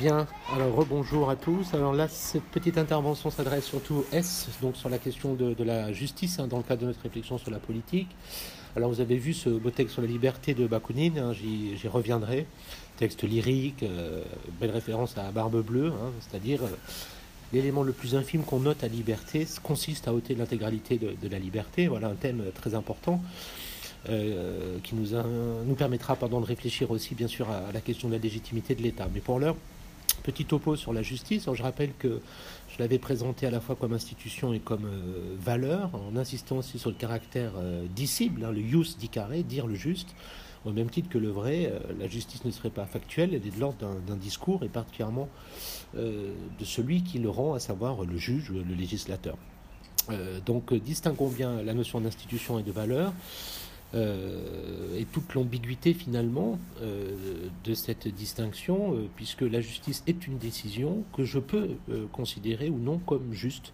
Bien, alors rebonjour à tous. Alors là, cette petite intervention s'adresse surtout au S, donc sur la question de, la justice, hein, dans le cadre de notre réflexion sur la politique. Alors vous avez vu ce beau texte sur la liberté de Bakounine, hein, j'y reviendrai. Texte lyrique, euh, belle référence à Barbe Bleue, hein, c'est-à-dire euh, l'élément le plus infime qu'on note à liberté consiste à ôter l'intégralité de, la liberté. Voilà un thème très important. Euh, qui nous, nous permettra de réfléchir aussi bien sûr à la question de la légitimité de l'État. Mais pour l'heure, Petit topo sur la justice. je rappelle que je l'avais présenté à la fois comme institution et comme euh, valeur, en insistant aussi sur le caractère euh, hein, le jus carré, dire le juste. Au même titre que le vrai, euh, la justice ne serait pas factuelle, elle est de l'ordre d'un discours et particulièrement de celui qui le rend, à savoir le juge, le législateur. donc distinguons bien la notion d'institution et de valeur. Euh, et toute l'ambiguïté finalement euh, de cette distinction, euh, puisque la justice est une décision que je peux considérer ou non comme juste,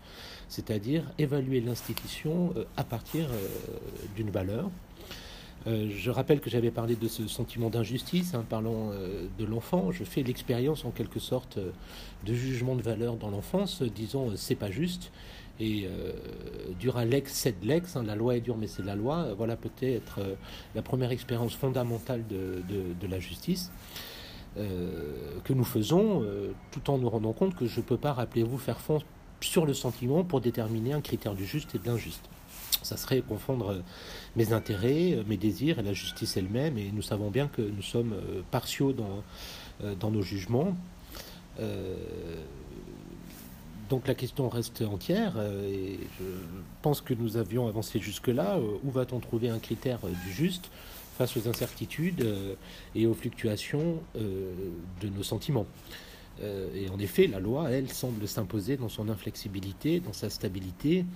c'est-à-dire évaluer l'institution à partir d'une valeur. je rappelle que j'avais parlé de ce sentiment d'injustice, en hein, parlant de l'enfant. Je fais l'expérience en quelque sorte de jugement de valeur dans l'enfance, disons c'est pas juste. Et euh, dura lex sed lex, hein, la loi est dure mais c'est la loi, voilà peut-être euh, la première expérience fondamentale de, de, la justice euh, que nous faisons, tout en nous rendant compte que je ne peux pas, rappelez-vous, faire fond sur le sentiment pour déterminer un critère du juste et de l'injuste. Ça serait confondre mes intérêts, mes désirs et la justice elle-même, et nous savons bien que nous sommes partiaux dans nos jugements donc la question reste entière euh, et je pense que nous avions avancé jusque-là. Euh, où va-t-on trouver un critère euh, du juste face aux incertitudes et aux fluctuations de nos sentiments? Et en effet, la loi, elle, semble s'imposer dans son inflexibilité, dans sa stabilité.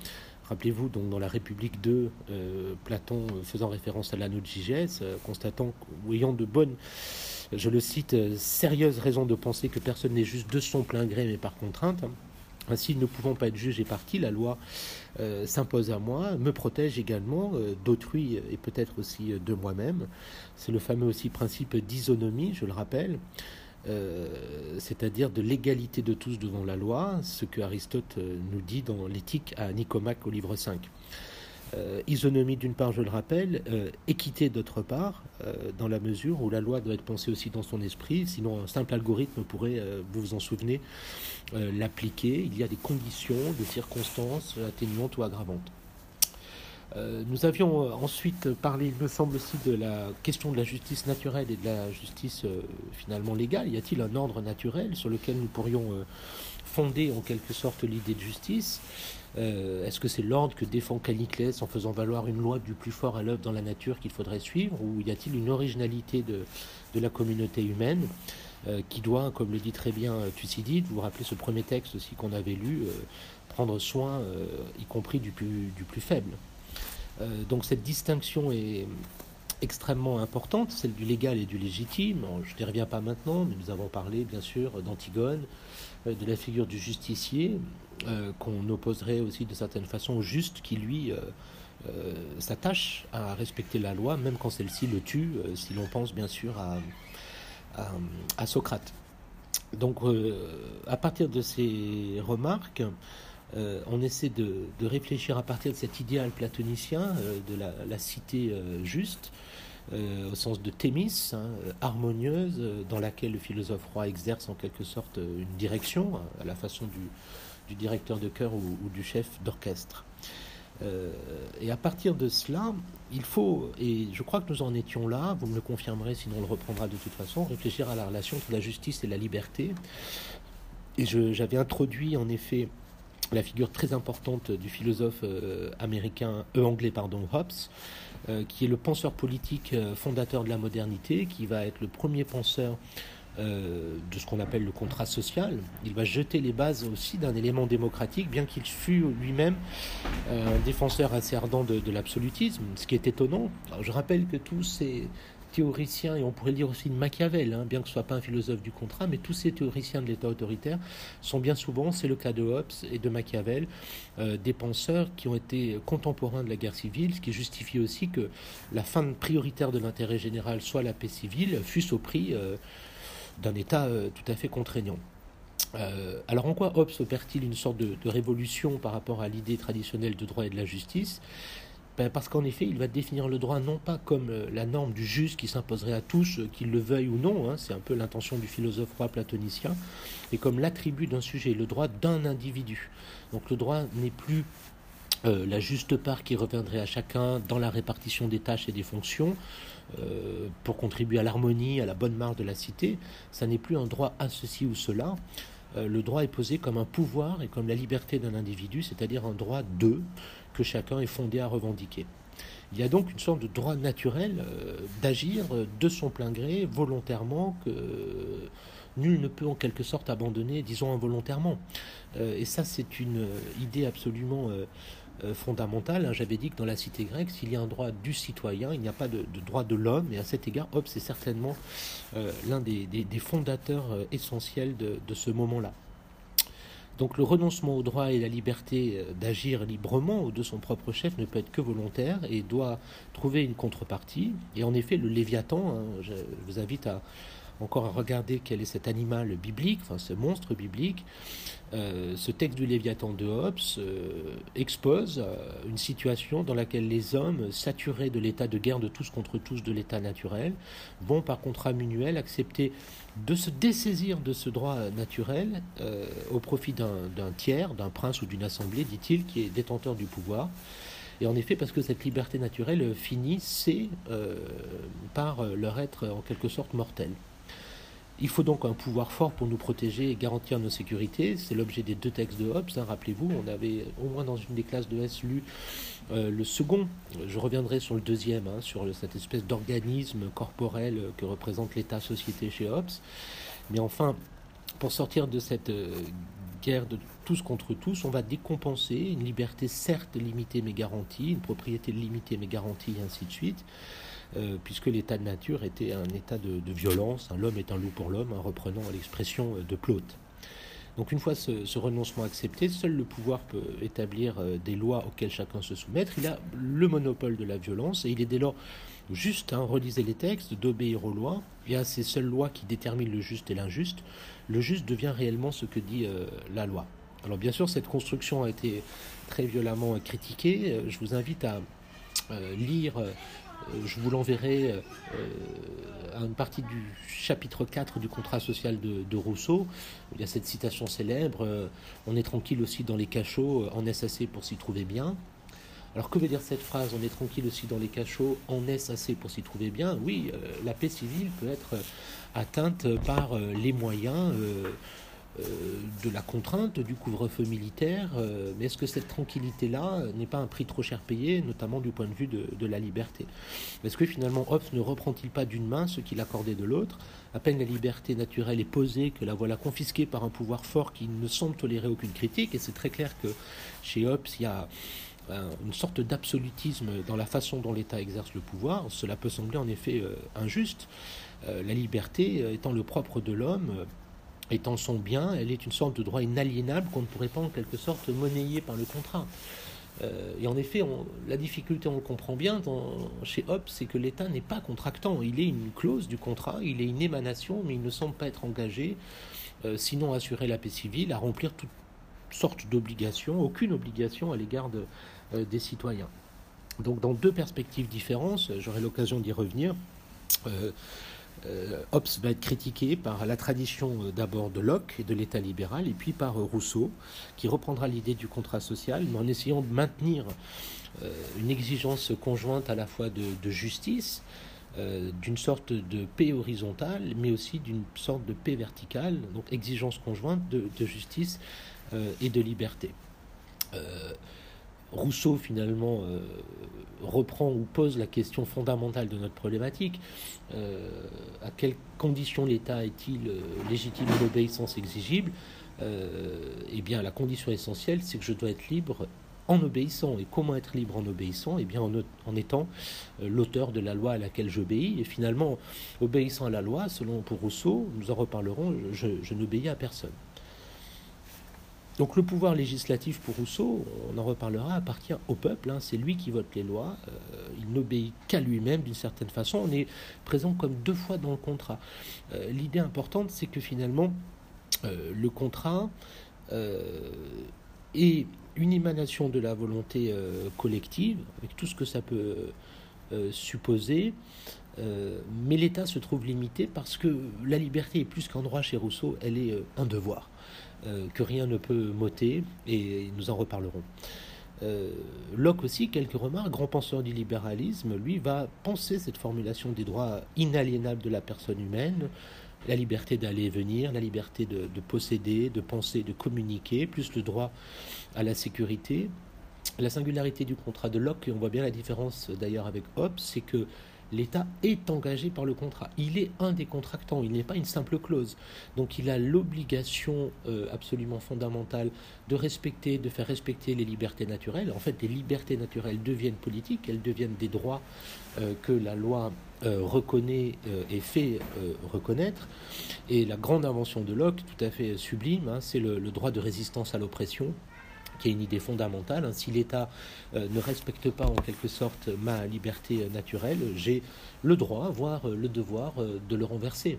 Rappelez-vous, donc, dans la République 2, Platon faisant référence à l'anneau de Gigès, constatant ou ayant de bonnes je le cite, sérieuses raisons de penser que personne n'est juste de son plein gré mais par contrainte. Ainsi, ne pouvant pas être juge et parti, la loi euh, s'impose à moi, me protège également euh, d'autrui et peut-être aussi euh, de moi-même. C'est le fameux aussi principe d'isonomie, je le rappelle, c'est-à-dire de l'égalité de tous devant la loi, ce que Aristote nous dit dans l'éthique à Nicomaque au livre 5. Euh, isonomie d'une part, je le rappelle, euh, équité d'autre part, euh, dans la mesure où la loi doit être pensée aussi dans son esprit, sinon un simple algorithme pourrait, vous vous en souvenez, l'appliquer. Il y a des conditions, des circonstances atténuantes ou aggravantes. nous avions ensuite parlé, il me semble aussi, de la question de la justice naturelle et de la justice finalement légale. Y a-t-il un ordre naturel sur lequel nous pourrions fonder en quelque sorte l'idée de justice? Euh, est-ce que c'est l'ordre que défend Caliclès en faisant valoir une loi du plus fort à l'œuvre dans la nature qu'il faudrait suivre Ou y a-t-il une originalité de, la communauté humaine euh, qui doit, comme le dit très bien Thucydide, vous vous rappelez ce premier texte aussi qu'on avait lu, euh, prendre soin, y compris du plus, du plus faible Donc cette distinction est extrêmement importante, celle du légal et du légitime. Je n'y reviens pas maintenant, mais nous avons parlé bien sûr d'Antigone, de la figure du justicier, euh, qu'on opposerait aussi de certaine façon au juste qui lui euh, euh, s'attache à respecter la loi, même quand celle-ci le tue, si l'on pense bien sûr à, Socrate. Donc à partir de ces remarques, on essaie de, réfléchir à partir de cet idéal platonicien de la, cité juste, au sens de Thémis, hein, harmonieuse, dans laquelle le philosophe roi exerce en quelque sorte une direction, à la façon du, directeur de chœur ou, du chef d'orchestre. Euh, et à partir de cela, il faut, et je crois que nous en étions là, vous me le confirmerez, sinon on le reprendra de toute façon, réfléchir à la relation entre la justice et la liberté. Et j'avais introduit en effet la figure très importante du philosophe euh, américain, euh, anglais pardon, Hobbes, qui est le penseur politique fondateur de la modernité, qui va être le premier penseur euh, de ce qu'on appelle le contrat social. Il va jeter les bases aussi d'un élément démocratique, bien qu'il fût lui-même euh, un défenseur assez ardent de, l'absolutisme, ce qui est étonnant. je rappelle que tous ces théoriciens, et on pourrait dire aussi de Machiavel, hein, bien que ce ne soit pas un philosophe du contrat, mais tous ces théoriciens de l'État autoritaire sont bien souvent, c'est le cas de Hobbes et de Machiavel, euh, des penseurs qui ont été contemporains de la guerre civile, ce qui justifie aussi que la fin prioritaire de l'intérêt général soit la paix civile, fût ce au prix d'un État tout à fait contraignant. alors en quoi Hobbes opère-t-il une sorte de, révolution par rapport à l'idée traditionnelle de droit et de la justice? Ben, parce qu'en effet, il va définir le droit non pas comme la norme du juste qui s'imposerait à tous, qu'ils le veuillent ou non, hein, c'est un peu l'intention du philosophe roi platonicien, mais comme l'attribut d'un sujet, le droit d'un individu. Donc le droit n'est plus euh, la juste part qui reviendrait à chacun dans la répartition des tâches et des fonctions euh, pour contribuer à l'harmonie, à la bonne marche de la cité, ça n'est plus un droit à ceci ou cela. Euh, le droit est posé comme un pouvoir et comme la liberté d'un individu, c'est-à-dire un droit d'eux que chacun est fondé à revendiquer. Il y a donc une sorte de droit naturel d'agir de son plein gré, volontairement, que nul ne peut en quelque sorte abandonner, disons involontairement. et ça, c'est une idée absolument euh, fondamentale. Hein. J'avais dit que dans la cité grecque, s'il y a un droit du citoyen, il n'y a pas de, droit de l'homme. Et à cet égard, Hobbes est certainement euh, l'un des, fondateurs euh, essentiels de, ce moment-là. Donc le renoncement au droit et la liberté d'agir librement ou de son propre chef ne peut être que volontaire et doit trouver une contrepartie. Et en effet, le Léviathan, hein, je vous invite à, encore à regarder quel est cet animal biblique, enfin ce monstre biblique. Euh, ce texte du Léviathan de Hobbes euh, expose euh, une situation dans laquelle les hommes, saturés de l'état de guerre de tous contre tous de l'état naturel, vont par contrat mutuel accepter de se dessaisir de ce droit naturel au profit d'un tiers, d'un prince ou d'une assemblée, dit-il, qui est détenteur du pouvoir. Et en effet, parce que cette liberté naturelle finit, c'est par leur être en quelque sorte mortel. Il faut donc un pouvoir fort pour nous protéger et garantir nos sécurités. C'est l'objet des deux textes de Hobbes. Hein, rappelez-vous, on avait au moins dans une des classes de S euh, le second. Je reviendrai sur le deuxième, hein, sur cette espèce d'organisme corporel que représente l'État-société chez Hobbes. Mais enfin, pour sortir de cette euh, guerre de tous contre tous, on va décompenser une liberté certes limitée mais garantie, une propriété limitée mais garantie, et ainsi de suite. Euh, puisque l'état de nature était un état de, violence, l'homme est un loup pour l'homme, en reprenant l'expression de Plaute. Donc une fois ce, renoncement accepté, seul le pouvoir peut établir euh, des lois auxquelles chacun se soumettre. Il a le monopole de la violence et il est dès lors juste, hein, relisez les textes, d'obéir aux lois. Il y a ces seules lois qui déterminent le juste et l'injuste. Le juste devient réellement ce que dit euh, la loi. Alors bien sûr, cette construction a été très violemment critiquée. Je vous invite à lire euh, je vous l'enverrai euh, à une partie du chapitre 4 du contrat social de, Rousseau. Il y a cette citation célèbre euh, On est tranquille aussi dans les cachots, en est assez pour s'y trouver bien. Alors que veut dire cette phrase On est tranquille aussi dans les cachots, en est assez pour s'y trouver bien? Oui, la paix civile peut être atteinte par les moyens euh, de la contrainte du couvre-feu militaire, euh, mais est-ce que cette tranquillité-là n'est pas un prix trop cher payé, notamment du point de vue de, la liberté? Est-ce que finalement Hobbes ne reprend-il pas d'une main ce qu'il accordait de l'autre? À peine la liberté naturelle est posée que la voilà confisquée par un pouvoir fort qui ne semble tolérer aucune critique, et c'est très clair que chez Hobbes, il y a une sorte d'absolutisme dans la façon dont l'État exerce le pouvoir. Cela peut sembler en effet euh, injuste. la liberté étant le propre de l'homme, étant son bien, elle est une sorte de droit inaliénable qu'on ne pourrait pas en quelque sorte monnayer par le contrat. Euh, et en effet, la difficulté, on le comprend bien chez Hobbes, c'est que l'État n'est pas contractant. Il est une clause du contrat, il est une émanation, mais il ne semble pas être engagé, euh, sinon assurer la paix civile, à remplir toutes sortes d'obligations, aucune obligation à l'égard euh, des citoyens. Donc dans deux perspectives différentes, j'aurai l'occasion d'y revenir. Euh, Hobbes va être critiqué par la tradition euh, d'abord de Locke et de l'État libéral, et puis par euh, Rousseau, qui reprendra l'idée du contrat social, mais en essayant de maintenir une exigence conjointe à la fois de, justice, d'une sorte de paix horizontale, mais aussi d'une sorte de paix verticale, donc exigence conjointe de, justice et de liberté. Rousseau finalement reprend ou pose la question fondamentale de notre problématique. Euh, à quelles conditions l'État est-il euh, légitime et l'obéissance exigible Eh bien, la condition essentielle, c'est que je dois être libre en obéissant. Et comment être libre en obéissant? Eh bien, en, étant l'auteur de la loi à laquelle j'obéis. Et finalement, obéissant à la loi, selon pour Rousseau, nous en reparlerons, je n'obéis à personne. Donc le pouvoir législatif pour Rousseau, on en reparlera, appartient au peuple. Hein. c'est lui qui vote les lois. Euh, il n'obéit qu'à lui-même d'une certaine façon. On est présent comme deux fois dans le contrat. Euh, l'idée importante, c'est que finalement, euh, le contrat est une émanation de la volonté collective, avec tout ce que ça peut supposer. mais l'État se trouve limité parce que la liberté est plus qu'un droit chez Rousseau, elle est un devoir. Euh, que rien ne peut m'ôter, et nous en reparlerons. Euh, Locke aussi, quelques remarques, grand penseur du libéralisme, lui va penser cette formulation des droits inaliénables de la personne humaine, la liberté d'aller et venir, la liberté de, posséder, de penser, de communiquer, plus le droit à la sécurité. La singularité du contrat de Locke, et on voit bien la différence d'ailleurs avec Hobbes, c'est que l'État est engagé par le contrat. Il est un des contractants, il n'est pas une simple clause. Donc il a l'obligation euh, absolument fondamentale de respecter, de faire respecter les libertés naturelles. En fait, les libertés naturelles deviennent politiques, elles deviennent des droits euh, que la loi euh, reconnaît et fait reconnaître. Et la grande invention de Locke, tout à fait sublime, hein, c'est le droit de résistance à l'oppression qui est une idée fondamentale. Hein. Si l'État euh, ne respecte pas en quelque sorte ma liberté naturelle, j'ai le droit, voire euh, le devoir euh, de le renverser.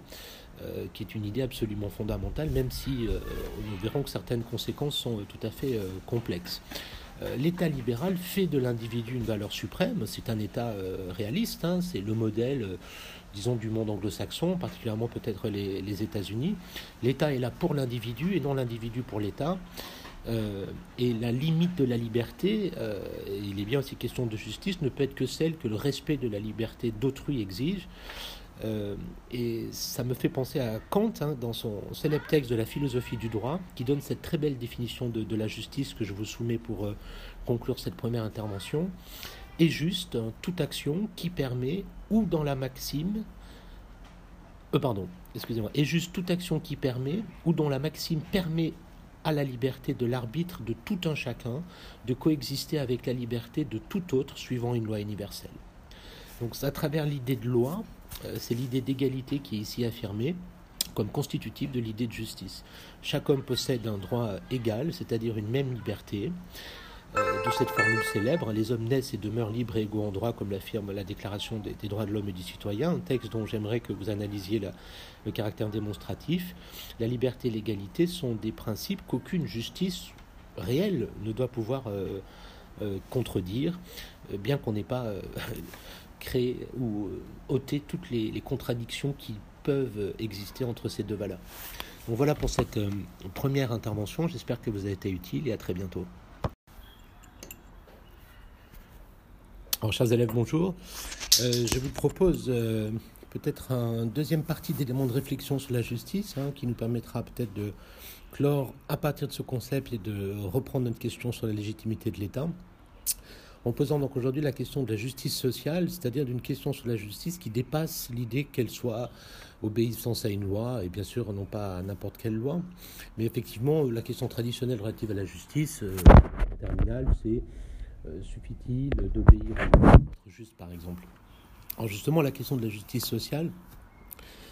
qui est une idée absolument fondamentale, même si nous verrons que certaines conséquences sont tout à fait complexes. L'État libéral fait de l'individu une valeur suprême, c'est un État réaliste, hein. c'est le modèle disons, du monde anglo-saxon, particulièrement peut-être les, les États-Unis. L'État est là pour l'individu et non l'individu pour l'État. Euh, et la limite de la liberté, euh, il est bien aussi question de justice, ne peut être que celle que le respect de la liberté d'autrui exige. Euh, et ça me fait penser à Kant, hein, dans son célèbre texte de la philosophie du droit, qui donne cette très belle définition de, la justice que je vous soumets pour conclure cette première intervention. Est juste toute action qui permet, ou dans la maxime, pardon, excusez-moi, est juste toute action qui permet, ou dont la maxime permet à la liberté de l'arbitre de tout un chacun de coexister avec la liberté de tout autre suivant une loi universelle. Donc à travers l'idée de loi, euh, c'est l'idée d'égalité qui est ici affirmée comme constitutive de l'idée de justice. Chaque homme possède un droit égal, c'est-à-dire une même liberté, de cette formule célèbre, les hommes naissent et demeurent libres et égaux en droit, comme l'affirme la Déclaration des, droits de l'homme et du citoyen, un texte dont j'aimerais que vous analysiez le caractère démonstratif. La liberté et l'égalité sont des principes qu'aucune justice réelle ne doit pouvoir euh, euh, contredire, bien qu'on n'ait pas créé ou ôté toutes les, les, contradictions qui peuvent exister entre ces deux valeurs. Donc voilà pour cette première intervention, j'espère que vous avez été utile et à très bientôt. Chers élèves, bonjour. Euh, je vous propose euh, peut-être un deuxième partie d'éléments de réflexion sur la justice, hein, qui nous permettra peut-être de clore à partir de ce concept et de reprendre notre question sur la légitimité de l'État. En posant donc aujourd'hui la question de la justice sociale, c'est-à-dire d'une question sur la justice qui dépasse l'idée qu'elle soit obéissance à une loi, et bien sûr non pas à n'importe quelle loi, mais effectivement la question traditionnelle relative à la justice, euh, terminale, c'est suffit-il d'obéir juste, par exemple Alors justement, la question de la justice sociale,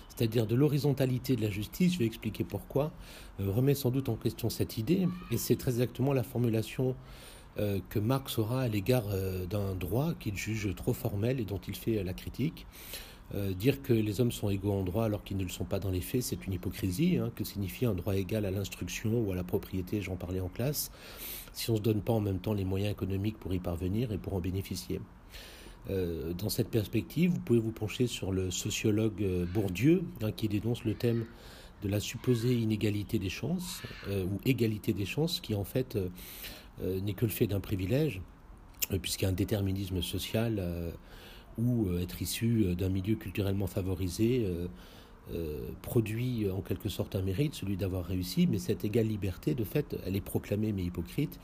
c'est-à-dire de l'horizontalité de la justice, je vais expliquer pourquoi, euh, remet sans doute en question cette idée, et c'est très exactement la formulation euh, que Marx aura à l'égard d'un droit qu'il juge trop formel et dont il fait la critique. Dire que les hommes sont égaux en droit alors qu'ils ne le sont pas dans les faits, c'est une hypocrisie. Hein, que signifie un droit égal à l'instruction ou à la propriété J'en parlais en classe si on ne se donne pas en même temps les moyens économiques pour y parvenir et pour en bénéficier. Euh, dans cette perspective, vous pouvez vous pencher sur le sociologue euh, Bourdieu, hein, qui dénonce le thème de la supposée inégalité des chances, euh, ou égalité des chances, qui en fait n'est que le fait d'un privilège, puisqu'il y a un déterminisme social, ou être issu d'un milieu culturellement favorisé euh, produit en quelque sorte un mérite, celui d'avoir réussi, mais cette égale liberté, de fait, elle est proclamée mais hypocrite.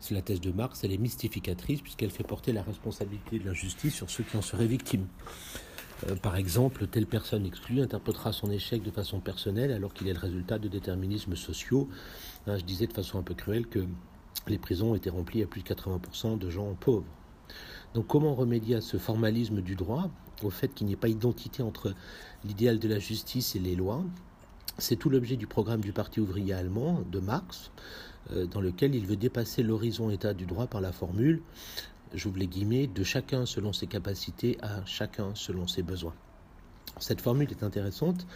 C'est la thèse de Marx, elle est mystificatrice puisqu'elle fait porter la responsabilité de l'injustice sur ceux qui en seraient victimes. Euh, par exemple, telle personne exclue interprétera son échec de façon personnelle alors qu'il est le résultat de déterminismes sociaux. Hein, je disais de façon un peu cruelle que les prisons étaient remplies à plus de 80% de gens pauvres. Donc comment remédier à ce formalisme du droit, au fait qu'il n'y ait pas identité entre l'idéal de la justice et les lois? C'est tout l'objet du programme du Parti ouvrier allemand, de Marx, dans lequel il veut dépasser l'horizon état du droit par la formule, j'ouvre les guillemets, de chacun selon ses capacités à chacun selon ses besoins. Cette formule est intéressante,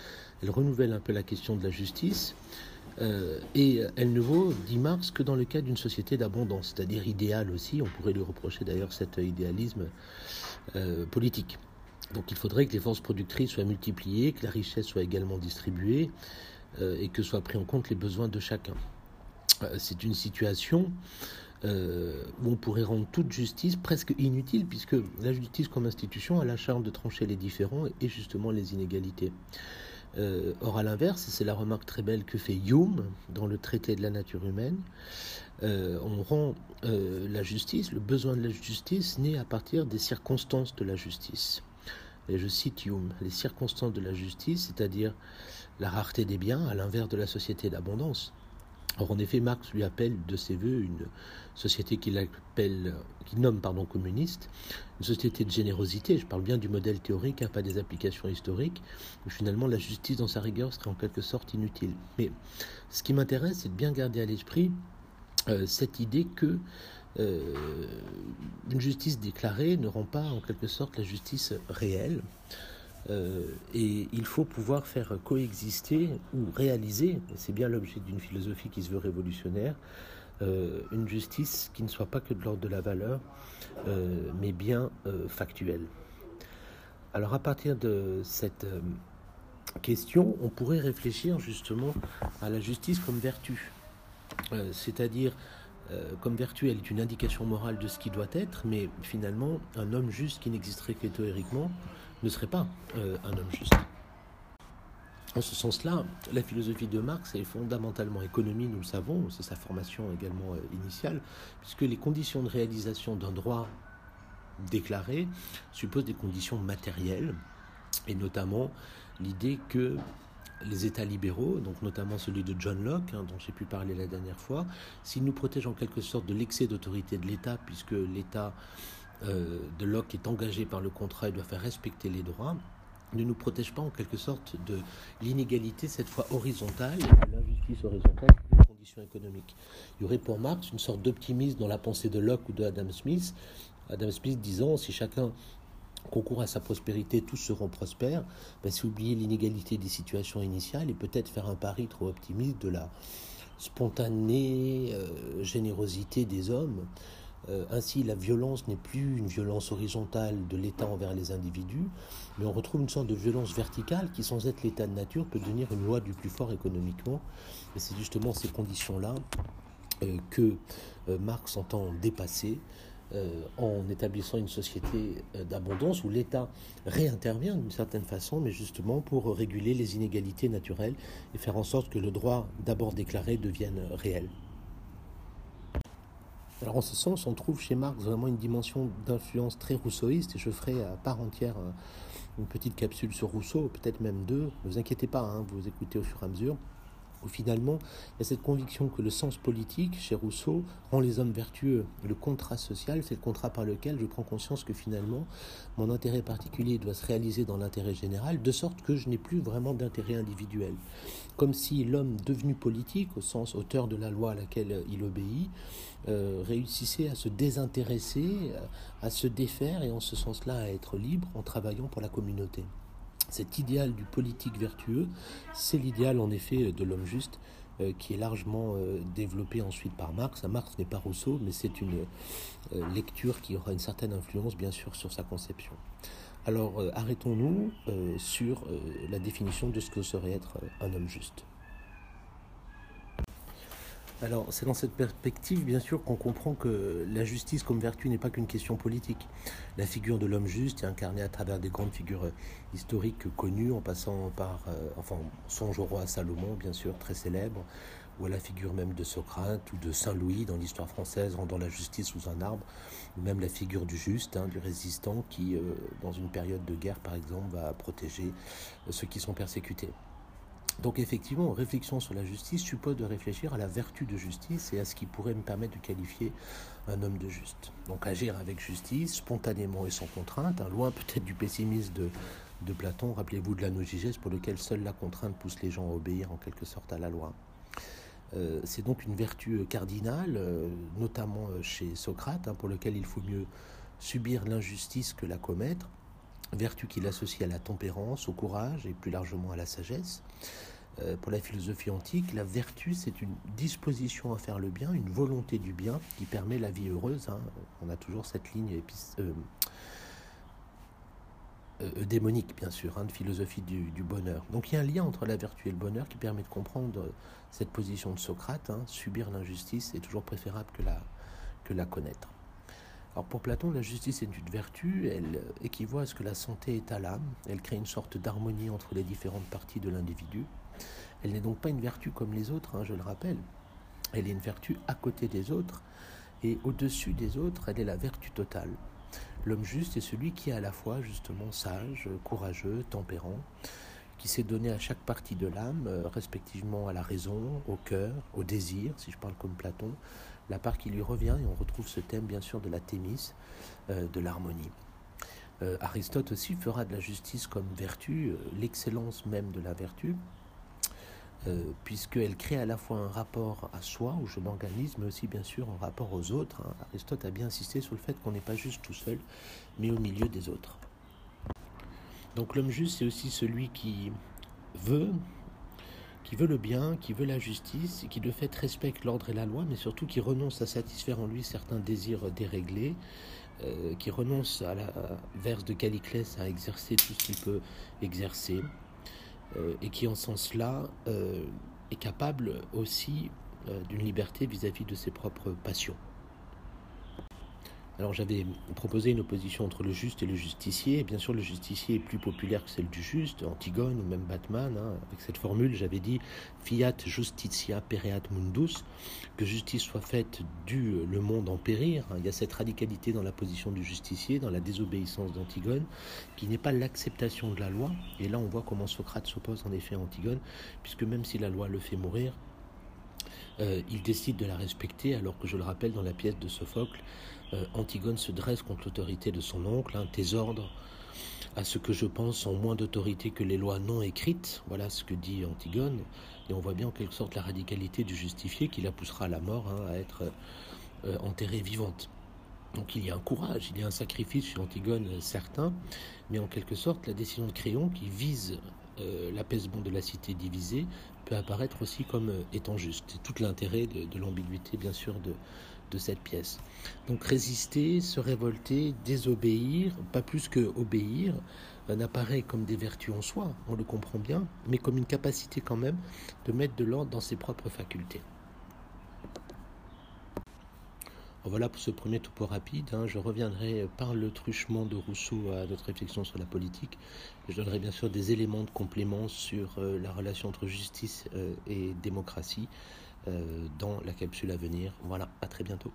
elle renouvelle un peu la question de la justice, euh, et elle ne vaut, dit Marx, que dans le cas d'une société d'abondance, c'est-à-dire idéale aussi, on pourrait lui reprocher d'ailleurs cet idéalisme euh, politique. Donc il faudrait que les forces productrices soient multipliées, que la richesse soit également distribuée, euh, et que soient pris en compte les besoins de chacun. C'est une situation où on pourrait rendre toute justice presque inutile, puisque la justice comme institution a la charge de trancher les différends et justement les inégalités. Euh, or, à l'inverse, c'est la remarque très belle que fait Hume dans le traité de la nature humaine, euh, on rend euh, la justice, le besoin de la justice, né à partir des circonstances de la justice. Et je cite Hume, les circonstances de la justice, c'est-à-dire la rareté des biens, à l'inverse de la société d'abondance. Or, en effet, Marx lui appelle de ses voeux une société qu'il appelle, qu'il nomme pardon, communiste, une société de générosité. Je parle bien du modèle théorique, hein, pas des applications historiques, où finalement la justice dans sa rigueur serait en quelque sorte inutile. Mais ce qui m'intéresse, c'est de bien garder à l'esprit euh, cette idée que euh, une justice déclarée ne rend pas en quelque sorte la justice réelle. Euh, et il faut pouvoir faire coexister ou réaliser, c'est bien l'objet d'une philosophie qui se veut révolutionnaire, euh, une justice qui ne soit pas que de l'ordre de la valeur, euh, mais bien factuelle. Alors à partir de cette question, on pourrait réfléchir justement à la justice comme vertu, c'est-à-dire comme vertu, elle est une indication morale de ce qui doit être, mais finalement, un homme juste qui n'existerait que théoriquement ne serait pas euh, un homme juste. En ce sens-là, la philosophie de Marx est fondamentalement économie, nous le savons, c'est sa formation également euh, initiale, puisque les conditions de réalisation d'un droit déclaré supposent des conditions matérielles, et notamment l'idée que les États libéraux, donc notamment celui de John Locke, hein, dont j'ai pu parler la dernière fois, s'ils nous protègent en quelque sorte de l'excès d'autorité de l'État, puisque l'État euh, de Locke est engagé par le contrat et doit faire respecter les droits, ne nous protège pas en quelque sorte de l'inégalité, cette fois horizontale, de l'injustice horizontale des conditions économiques. Il y aurait pour Marx une sorte d'optimisme dans la pensée de Locke ou de Adam Smith, Adam Smith disant si chacun concourt à sa prospérité, tous seront prospères, ben, c'est oublier l'inégalité des situations initiales et peut-être faire un pari trop optimiste de la spontanée euh, générosité des hommes. Euh, ainsi, la violence n'est plus une violence horizontale de l'État envers les individus, mais on retrouve une sorte de violence verticale qui, sans être l'état de nature, peut devenir une loi du plus fort économiquement. Et c'est justement ces conditions-là euh, que euh, Marx entend dépasser en établissant une société d'abondance où l'État réintervient d'une certaine façon, mais justement pour réguler les inégalités naturelles et faire en sorte que le droit d'abord déclaré devienne réel. Alors en ce sens, on trouve chez Marx vraiment une dimension d'influence très rousseauiste, et je ferai à part entière euh, une petite capsule sur Rousseau, peut-être même deux. Ne vous inquiétez pas, hein, vous écoutez au fur et à mesure où finalement il y a cette conviction que le sens politique, chez Rousseau, rend les hommes vertueux. Le contrat social, c'est le contrat par lequel je prends conscience que finalement mon intérêt particulier doit se réaliser dans l'intérêt général, de sorte que je n'ai plus vraiment d'intérêt individuel. Comme si l'homme devenu politique, au sens auteur de la loi à laquelle il obéit, euh, réussissait à se désintéresser, à se défaire et en ce sens-là à être libre en travaillant pour la communauté. Cet idéal du politique vertueux, c'est l'idéal en effet de l'homme juste euh, qui est largement euh, développé ensuite par Marx. Marx n'est pas Rousseau, mais c'est une euh, lecture qui aura une certaine influence bien sûr sur sa conception. Alors arrêtons-nous sur la définition de ce que serait être un homme juste. Alors, c'est dans cette perspective, bien sûr, qu'on comprend que la justice comme vertu n'est pas qu'une question politique. La figure de l'homme juste est incarnée à travers des grandes figures historiques connues, en passant par, euh, enfin, songe au roi Salomon, bien sûr, très célèbre, ou à la figure même de Socrate ou de Saint Louis dans l'histoire française, rendant la justice sous un arbre, ou même la figure du juste, hein, du résistant, qui, euh, dans une période de guerre, par exemple, va protéger ceux qui sont persécutés. Donc effectivement, réflexion sur la justice suppose de réfléchir à la vertu de justice et à ce qui pourrait me permettre de qualifier un homme de juste. Donc agir avec justice, spontanément et sans contrainte, hein, loin peut-être du pessimisme de, Platon, rappelez-vous de la nogigès pour lequel seule la contrainte pousse les gens à obéir en quelque sorte à la loi. c'est donc une vertu cardinale, notamment chez Socrate, hein, pour lequel il faut mieux subir l'injustice que la commettre, vertu qu'il associe à la tempérance, au courage et plus largement à la sagesse. Euh, pour la philosophie antique, la vertu, c'est une disposition à faire le bien, une volonté du bien qui permet la vie heureuse. Hein. On a toujours cette ligne euh, euh, démonique, bien sûr, hein, de philosophie du, bonheur. Donc il y a un lien entre la vertu et le bonheur qui permet de comprendre cette position de Socrate. Hein. subir l'injustice est toujours préférable que la, que la connaître. Alors pour Platon, la justice est une vertu, elle équivaut à ce que la santé est à l'âme, elle crée une sorte d'harmonie entre les différentes parties de l'individu. Elle n'est donc pas une vertu comme les autres, hein, je le rappelle. Elle est une vertu à côté des autres, et au-dessus des autres, elle est la vertu totale. L'homme juste est celui qui est à la fois justement sage, courageux, tempérant, qui s'est donné à chaque partie de l'âme, euh, respectivement à la raison, au cœur, au désir, si je parle comme Platon, la part qui lui revient, et on retrouve ce thème bien sûr de la thémis, euh, de l'harmonie. Euh, Aristote aussi fera de la justice comme vertu, l'excellence même de la vertu, puisqu'elle crée à la fois un rapport à soi, où je m'organise, mais aussi bien sûr un rapport aux autres. Hein. Aristote a bien insisté sur le fait qu'on n'est pas juste tout seul, mais au milieu des autres. Donc l'homme juste, c'est aussi celui qui veut, qui veut le bien, qui veut la justice, qui de fait respecte l'ordre et la loi, mais surtout qui renonce à satisfaire en lui certains désirs déréglés, euh, qui renonce à la verse de Caliclès à exercer tout ce qu'il peut exercer, euh, et qui en sens-là euh, est capable aussi d'une liberté vis à -vis de ses propres passions. Alors j'avais proposé une opposition entre le juste et le justicier. bien sûr, le justicier est plus populaire que celle du juste, Antigone ou même Batman. Hein. Avec cette formule, j'avais dit fiat justitia pereat mundus, que justice soit faite du le monde en périr. Hein. Il y a cette radicalité dans la position du justicier, dans la désobéissance d'Antigone, qui n'est pas l'acceptation de la loi. Et là, on voit comment Socrate s'oppose en effet à Antigone, puisque même si la loi le fait mourir, euh, il décide de la respecter, alors que je le rappelle dans la pièce de Sophocle, euh, Antigone se dresse contre l'autorité de son oncle, hein, tes ordres, à ce que je pense, ont moins d'autorité que les lois non écrites. Voilà ce que dit Antigone. Et on voit bien en quelque sorte la radicalité du justifié qui la poussera à la mort, hein, à être euh, enterrée vivante. Donc il y a un courage, il y a un sacrifice chez Antigone certain, mais en quelque sorte la décision de Créon qui vise l'apaisement de la cité divisée peut apparaître aussi comme euh, étant juste. C'est tout l'intérêt de, l'ambiguïté, bien sûr, de, de cette pièce. Donc résister, se révolter, désobéir, pas plus que obéir, euh, n'apparaît comme des vertus en soi, on le comprend bien, mais comme une capacité quand même de mettre de l'ordre dans ses propres facultés. Voilà pour ce premier topo rapide. Hein. Je reviendrai par le truchement de Rousseau à notre réflexion sur la politique. Je donnerai bien sûr des éléments de complément sur euh, la relation entre justice euh, et démocratie euh, dans la capsule à venir. Voilà, à très bientôt.